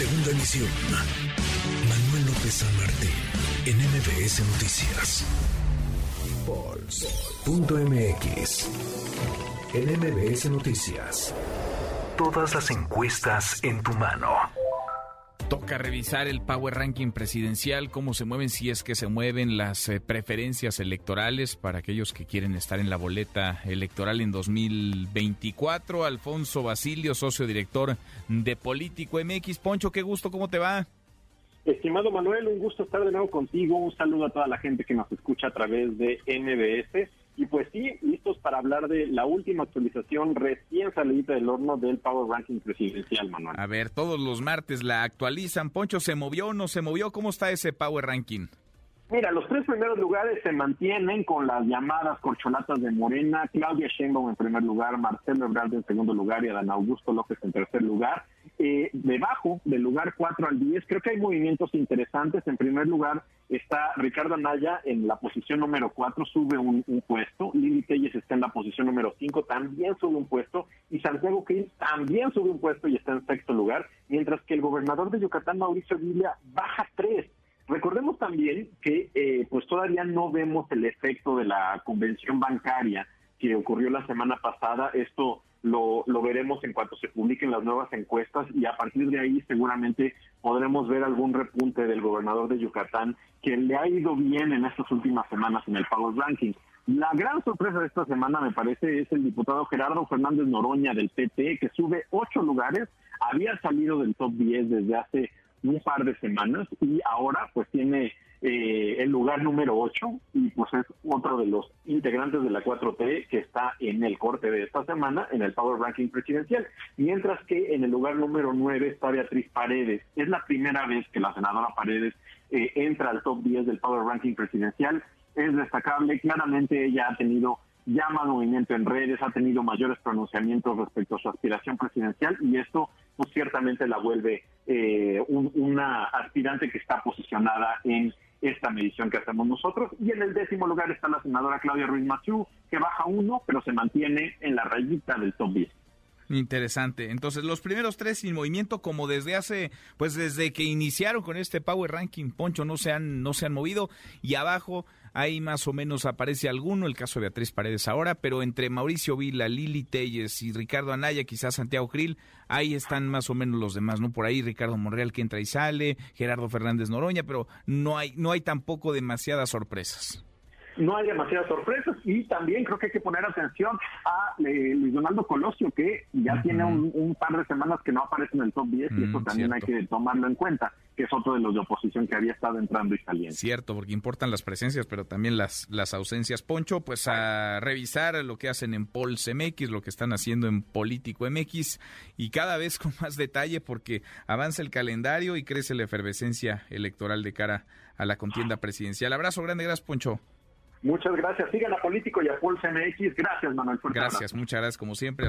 Segunda emisión. Manuel López San Martín, en MBS Noticias. Pulse.mx. En MBS Noticias. Todas las encuestas en tu mano. Toca revisar el Power Ranking presidencial, cómo se mueven, si es que se mueven las eh, preferencias electorales para aquellos que quieren estar en la boleta electoral en 2024. Alfonso Basilio, socio director de Político MX. Poncho, qué gusto, ¿cómo te va? Estimado Manuel, un gusto estar de nuevo contigo. Un saludo a toda la gente que nos escucha a través de NBS. Y pues sí, listos para hablar de la última actualización recién salida del horno del Power Ranking presidencial, Manuel. A ver, todos los martes la actualizan. Poncho, ¿se movió o no se movió? ¿Cómo está ese Power Ranking? Mira, los tres primeros lugares se mantienen con las llamadas corcholatas de Morena, Claudia Sheinbaum en primer lugar, Marcelo Ebrard en segundo lugar y Adán Augusto López en tercer lugar. Eh, debajo del lugar 4 al 10 creo que hay movimientos interesantes. En primer lugar está Ricardo Anaya en la posición número 4, sube un, puesto. Lili Telles está en la posición número 5, también sube un puesto. Y Santiago Krill también sube un puesto y está en sexto lugar. Mientras que el gobernador de Yucatán, Mauricio Villa, baja 3 Recordemos también que eh, pues todavía no vemos el efecto de la convención bancaria que ocurrió la semana pasada. Esto lo, lo veremos en cuanto se publiquen las nuevas encuestas y a partir de ahí seguramente podremos ver algún repunte del gobernador de Yucatán que le ha ido bien en estas últimas semanas en el Power Ranking. La gran sorpresa de esta semana, me parece, es el diputado Gerardo Fernández Noroña del PT, que sube ocho lugares, había salido del top 10 desde hace un par de semanas y ahora pues tiene eh, el lugar número 8 y pues es otro de los integrantes de la 4T que está en el corte de esta semana en el Power Ranking presidencial, mientras que en el lugar número 9 está Beatriz Paredes. Es la primera vez que la senadora Paredes eh, entra al top 10 del Power Ranking presidencial. Es destacable, claramente ella ha tenido llama movimiento en redes, ha tenido mayores pronunciamientos respecto a su aspiración presidencial y esto pues ciertamente la vuelve eh, una aspirante que está posicionada en esta medición que hacemos nosotros. Y en el décimo lugar está la senadora Claudia Ruiz Machu, que baja uno, pero se mantiene en la rayita del top 10. Interesante. Entonces, los primeros tres sin movimiento, como desde hace, pues desde que iniciaron con este Power Ranking, Poncho, no se han, no se han movido. Y abajo, Ahí más o menos aparece alguno, el caso de Beatriz Paredes ahora, pero entre Mauricio Vila, Lili Telles y Ricardo Anaya, quizás Santiago Krill, ahí están más o menos los demás, ¿no? Por ahí Ricardo Monreal que entra y sale, Gerardo Fernández Noroña, pero no hay, no hay tampoco demasiadas sorpresas. No hay demasiadas sorpresas y también creo que hay que poner atención a eh, Luis Donaldo Colosio que ya tiene un, par de semanas que no aparece en el top 10 y eso mm, también hay que tomarlo en cuenta que es otro de los de oposición que había estado entrando y saliendo. Cierto, porque importan las presencias, pero también las, las ausencias. Poncho, pues a revisar lo que hacen en Pols MX, lo que están haciendo en Político MX y cada vez con más detalle porque avanza el calendario y crece la efervescencia electoral de cara a la contienda presidencial. Abrazo grande, gracias Poncho. Muchas gracias. Sigan a Político y a Pulse MX. Gracias, Manuel. gracias, muchas gracias, como siempre.